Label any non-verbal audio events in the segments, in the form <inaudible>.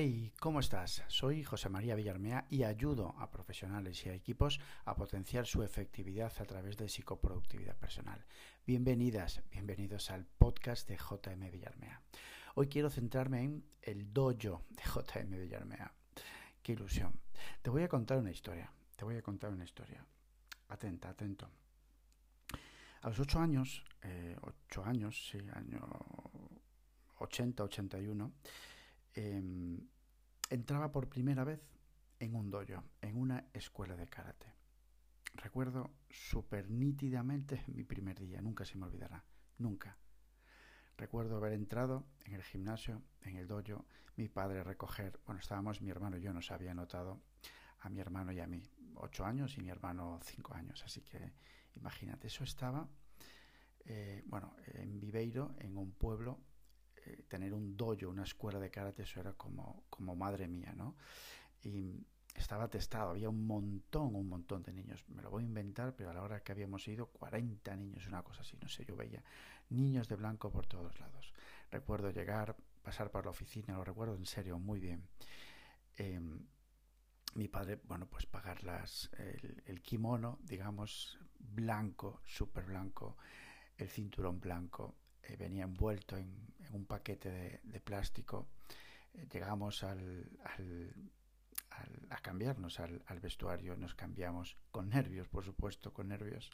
Hey, ¿cómo estás? Soy José María Villarmea y ayudo a profesionales y a equipos a potenciar su efectividad a través de psicoproductividad personal. Bienvenidas, bienvenidos al podcast de JM Villarmea. Hoy quiero centrarme en el dojo de JM Villarmea. Qué ilusión. Te voy a contar una historia. Te voy a contar una historia. Atenta, atento. A los ocho años, eh, ocho años, sí, año 80, 81, Em, entraba por primera vez en un dojo, en una escuela de karate. Recuerdo súper nítidamente <laughs> mi primer día, nunca se me olvidará, nunca. Recuerdo haber entrado en el gimnasio, en el dojo, mi padre recoger, bueno, estábamos mi hermano y yo, nos había notado a mi hermano y a mí, ocho años y mi hermano cinco años, así que imagínate, eso estaba, eh, bueno, en Viveiro, en un pueblo eh, tener un dojo, una escuela de karate, eso era como, como madre mía, ¿no? Y estaba testado, había un montón, un montón de niños. Me lo voy a inventar, pero a la hora que habíamos ido, 40 niños, una cosa así, no sé, yo veía niños de blanco por todos lados. Recuerdo llegar, pasar por la oficina, lo recuerdo en serio muy bien. Em, mi padre, bueno, pues pagar el, el kimono, digamos, blanco, súper blanco, el cinturón blanco, eh, venía envuelto en, un paquete de, plástico. Eh, llegamos al, a cambiarnos al, vestuario, nos cambiamos con nervios, por supuesto, con nervios.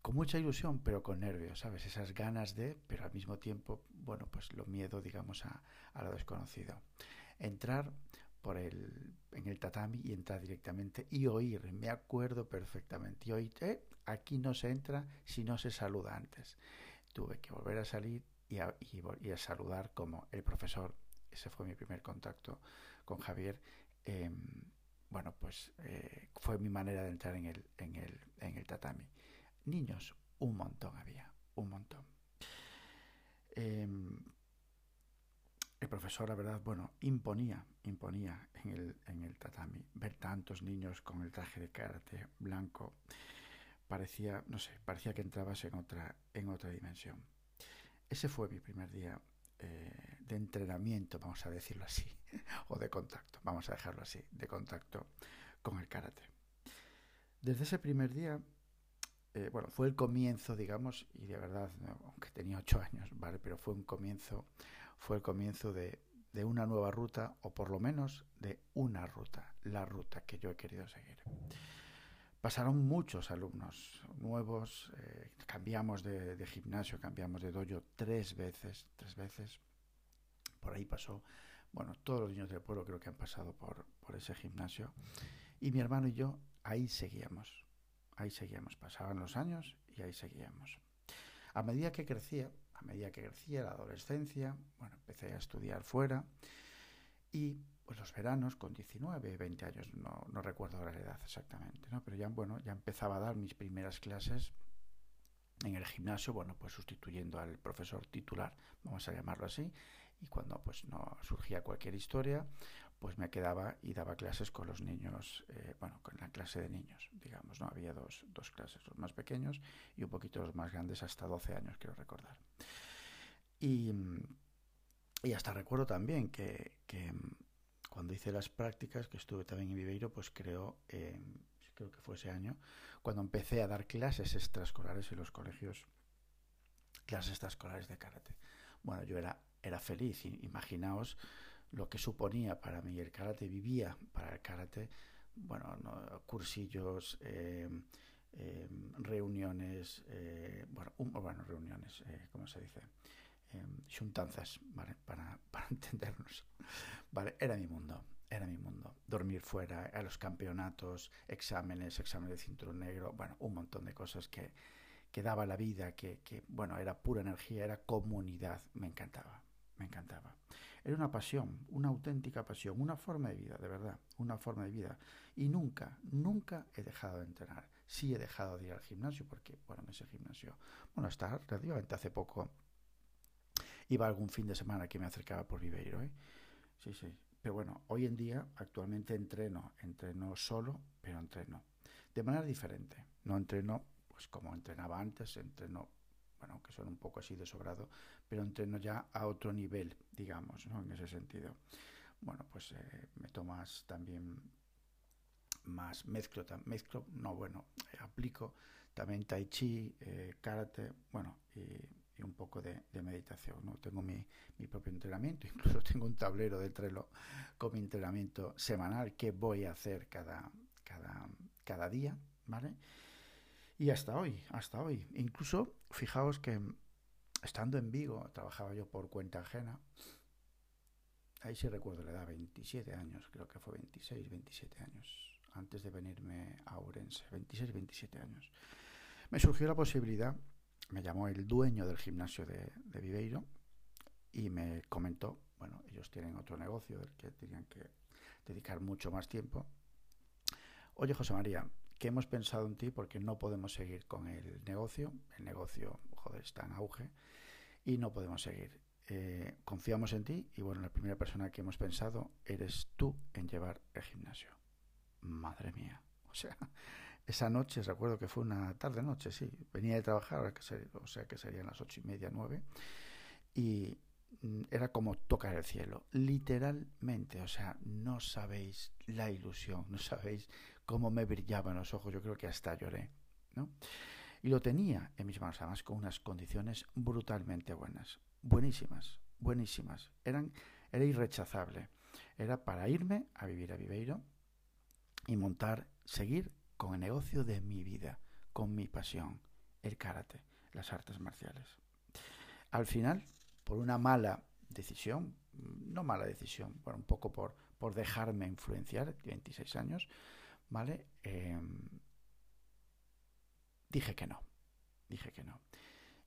Con mucha ilusión, pero con nervios, ¿sabes? Esas ganas de, pero al mismo tiempo, bueno, pues lo miedo, digamos, a, a lo desconocido. Entrar por el, en el tatami y entrar directamente y oír, me acuerdo perfectamente, y oír, eh, aquí no se entra si no se saluda antes tuve que volver a salir y a, saludar como el profesor. Ese fue mi primer contacto con Javier. Em, bueno, pues eh, fue mi manera de entrar en el, en, el, en el tatami. Niños, un montón había, un montón. Em, el profesor, la verdad, bueno, imponía, imponía en el, en el tatami. Ver tantos niños con el traje de karate blanco parecía, no sé, parecía que entrabas en otra, en otra dimensión. Ese fue mi primer día eh, de entrenamiento, vamos a decirlo así, <laughs> o de contacto, vamos a dejarlo así, de contacto con el karate. Desde ese primer día, eh, bueno, fue el comienzo, digamos, y de verdad, aunque tenía ocho años, ¿vale? Pero fue un comienzo, fue el comienzo de, de una nueva ruta, o por lo menos de una ruta, la ruta que yo he querido seguir. Pasaron muchos alumnos nuevos, eh, cambiamos de, gimnasio, cambiamos de dojo tres veces, tres veces. Por ahí pasó, bueno, todos los niños del pueblo creo que han pasado por, por ese gimnasio. Y mi hermano y yo ahí seguíamos, ahí seguíamos. Pasaban los años y ahí seguíamos. A medida que crecía, a medida que crecía la adolescencia, bueno, empecé a estudiar fuera y pues los veranos con 19, 20 años, no, no recuerdo la edad exactamente, ¿no? pero ya, bueno, ya empezaba a dar mis primeras clases en el gimnasio, bueno, pues sustituyendo al profesor titular, vamos a llamarlo así, y cuando pues no surgía cualquier historia, pues me quedaba y daba clases con los niños, eh, bueno, con la clase de niños, digamos, ¿no? Había dos, dos clases, los más pequeños y un poquito los más grandes, hasta 12 años, quiero recordar. Y, y hasta recuerdo también que, que cuando hice las prácticas, que estuve también en Viveiro, pues creo, eh, creo que fue ese año, cuando empecé a dar clases extraescolares en los colegios, clases extraescolares de karate. Bueno, yo era, era feliz, imaginaos lo que suponía para mí el karate, vivía para el karate, bueno, cursillos, eh, eh, reuniones, bueno, bueno, reuniones, ¿cómo se dice? Juntanzas, ¿vale? Para, <laughs> para entendernos. Vale, era mi mundo, era mi mundo. Dormir fuera, a los campeonatos, exámenes, exámenes de cinturón negro, bueno, un montón de cosas que, que daba la vida, que, que, bueno, era pura energía, era comunidad, me encantaba, me encantaba. Era una pasión, una auténtica pasión, una forma de vida, de verdad, una forma de vida. Y nunca, nunca he dejado de entrenar. Sí he dejado de ir al gimnasio, porque, bueno, en ese gimnasio, bueno, hasta relativamente hace poco iba algún fin de semana que me acercaba por Viveiro. ¿eh? Sí, sí. Pero bueno, hoy en día actualmente entreno, entreno solo, pero entreno de manera diferente. No entreno pues como entrenaba antes, entreno, bueno, aunque son un poco así de sobrado, pero entreno ya a otro nivel, digamos, ¿no? En ese sentido. bueno, pues eh, meto más también, más mezclo, mezclo, no, bueno, aplico también tai chi, karate, bueno, y y un poco de, meditación. ¿no? Tengo mi, mi, propio entrenamiento, <laughs> incluso tengo un tablero de Trello con mi entrenamiento semanal que voy a hacer cada, cada, cada día, ¿vale? Y hasta hoy, hasta hoy. Incluso, fijaos que estando en Vigo, trabajaba yo por cuenta ajena, ahí sí recuerdo la edad, 27 años, creo que fue 26, 27 años, antes de venirme a Ourense, 26, 27 años. Me surgió la posibilidad me llamó el dueño del gimnasio de, Viveiro y me comentó, bueno, ellos tienen otro negocio del que tenían que dedicar mucho más tiempo. Oye, José María, que hemos pensado en ti porque no podemos seguir con el negocio. El negocio, joder, está en auge y no podemos seguir. Eh, confiamos en ti y bueno, la primera persona que hemos pensado eres tú en llevar el gimnasio. Madre mía. <laughs> O sea, esa noche, recuerdo que fue una tarde-noche, sí, venía de trabajar, o sea que serían las ocho y media, nueve, y mm, era como tocar el cielo, literalmente, o sea, no sabéis la ilusión, no sabéis cómo me brillaban los ojos, yo creo que hasta lloré, ¿no? Y lo tenía en mis manos, además con unas condiciones brutalmente buenas, buenísimas, buenísimas, eran, era irrechazable, era para irme a vivir a Viveiro y montar, seguir con el negocio de mi vida, con mi pasión, el karate, las artes marciales. Al final, por una mala decisión, no mala decisión, bueno, un poco por, por dejarme influenciar, 26 años, ¿vale? Em, dije que no, dije que no.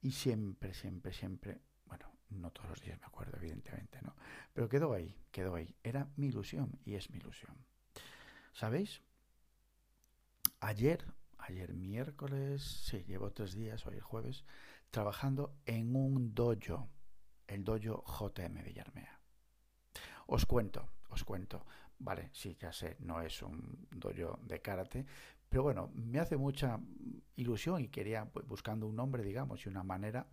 Y siempre, siempre, siempre, bueno, no todos los días me acuerdo, evidentemente, ¿no? Pero quedó ahí, quedó ahí. Era mi ilusión y es mi ilusión. ¿Sabéis? Ayer, ayer miércoles, sí, llevo tres días, hoy jueves, trabajando en un dojo, el dojo JM Villarmea. Os cuento, os cuento. Vale, sí, ya sé, no es un dojo de karate, pero bueno, me hace mucha ilusión y quería, pues, buscando un nombre, digamos, y una manera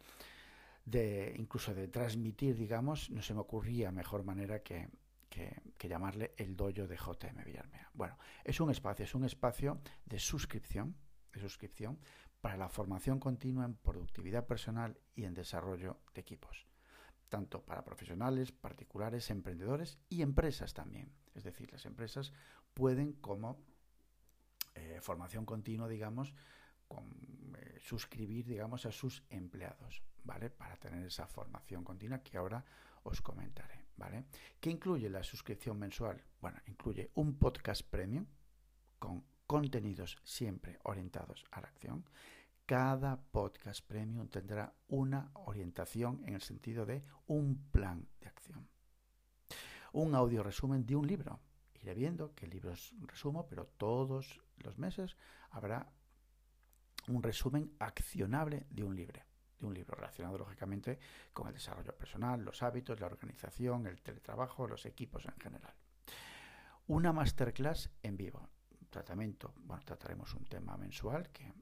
de, incluso de transmitir, digamos, no se me ocurría mejor manera que, que, llamarle el dojo de JM Villarmea. Bueno, es un espacio, es un espacio de suscripción, de suscripción para la formación continua en productividad personal y en desarrollo de equipos, tanto para profesionales, particulares, emprendedores y empresas también. Es decir, las empresas pueden como eh, formación continua, digamos, eh, suscribir, digamos, a sus empleados, ¿vale? Para tener esa formación continua que ahora os comentaré. ¿vale? ¿Qué incluye la suscripción mensual? Bueno, incluye un podcast premium con contenidos siempre orientados a la acción. Cada podcast premium tendrá una orientación en el sentido de un plan de acción. Un audio resumen de un libro. Iré viendo qué libros resumo, pero todos los meses habrá un resumen accionable de un libro de un libro relacionado lógicamente con el desarrollo personal, los hábitos, la organización, el teletrabajo, los equipos en general. Una masterclass en vivo. Tratamiento, bueno, trataremos un tema mensual que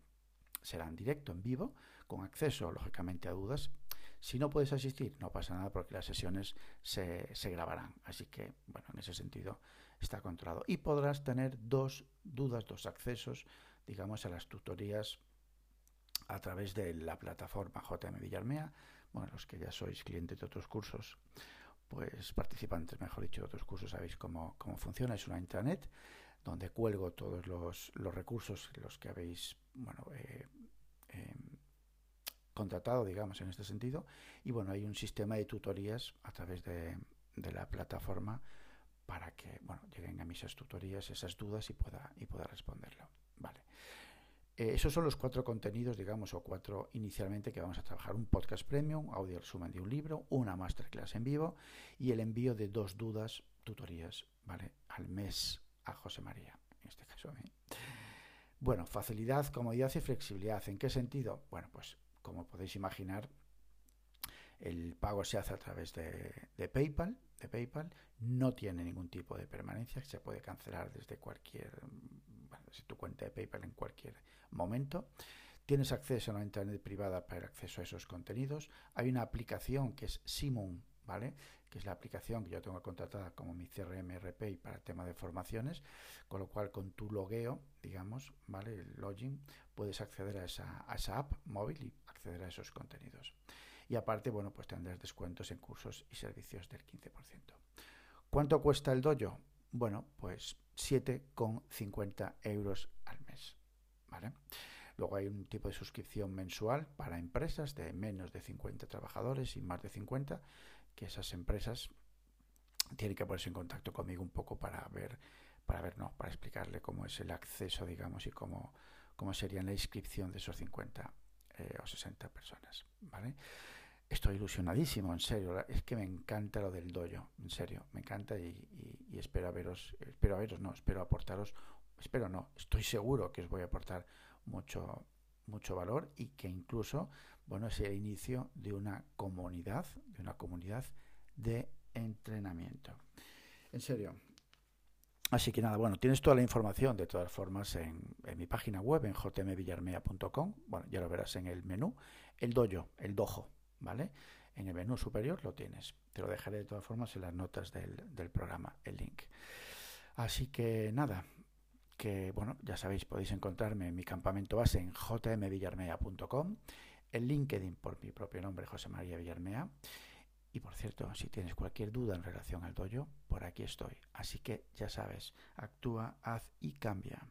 será en directo, en vivo, con acceso lógicamente a dudas. Si no puedes asistir, no pasa nada porque las sesiones se, se grabarán. Así que, bueno, en ese sentido está controlado. Y podrás tener dos dudas, dos accesos, digamos, a las tutorías a través de la plataforma JM Villarmea. Bueno, los que ya sois clientes de otros cursos, pues participantes, mejor dicho, de otros cursos, sabéis cómo, cómo funciona. Es una intranet donde cuelgo todos los, los recursos los que habéis bueno, eh, em, contratado, digamos, en este sentido. Y bueno, hay un sistema de tutorías a través de, de la plataforma para que bueno, lleguen a mis tutorías esas dudas y pueda, y pueda responderlo. Vale. Eh, esos son los cuatro contenidos, digamos, o cuatro inicialmente que vamos a trabajar. Un podcast premium, audio resumen de un libro, una masterclass en vivo y el envío de dos dudas, tutorías, ¿vale? Al mes a José María, en este caso. ¿eh? Bueno, facilidad, comodidad y flexibilidad. ¿En qué sentido? Bueno, pues como podéis imaginar, el pago se hace a través de, de PayPal, de PayPal, no tiene ningún tipo de permanencia, se puede cancelar desde cualquier tu cuenta de PayPal en cualquier momento. Tienes acceso a una internet privada para el acceso a esos contenidos. Hay una aplicación que es Simon ¿vale? Que es la aplicación que yo tengo contratada como mi CRM RP para el tema de formaciones, con lo cual con tu logueo, digamos, ¿vale? El login, puedes acceder a esa, a esa app móvil y acceder a esos contenidos. Y aparte, bueno, pues tendrás descuentos en cursos y servicios del 15%. ¿Cuánto cuesta el dojo? Bueno, pues 7,50 euros al mes, ¿vale? Luego hay un tipo de suscripción mensual para empresas de menos de 50 trabajadores y más de 50, que esas empresas tienen que ponerse en contacto conmigo un poco para ver, para ver, no, para explicarle cómo es el acceso, digamos, y cómo, cómo sería la inscripción de esos 50 eh, o 60 personas, ¿vale? Estoy ilusionadísimo, en serio, es que me encanta lo del dojo, en serio, me encanta y, y espero a veros, espero a veros, no, espero aportaros, espero no, estoy seguro que os voy a aportar mucho, mucho valor y que incluso, bueno, es el inicio de una comunidad, de una comunidad de entrenamiento. En serio. Así que nada, bueno, tienes toda la información de todas formas en, mi página web, en jmvillarmea.com. Bueno, ya lo verás en el menú. El dojo, el dojo, ¿vale? En el menú superior lo tienes. Te lo dejaré de todas formas en las notas del, programa, el link. Así que nada, que bueno, ya sabéis, podéis encontrarme en mi campamento base en jmvillarmea.com, en LinkedIn por mi propio nombre, José María Villarmea. Y por cierto, si tienes cualquier duda en relación al dojo, por aquí estoy. Así que ya sabes, actúa, haz y cambia.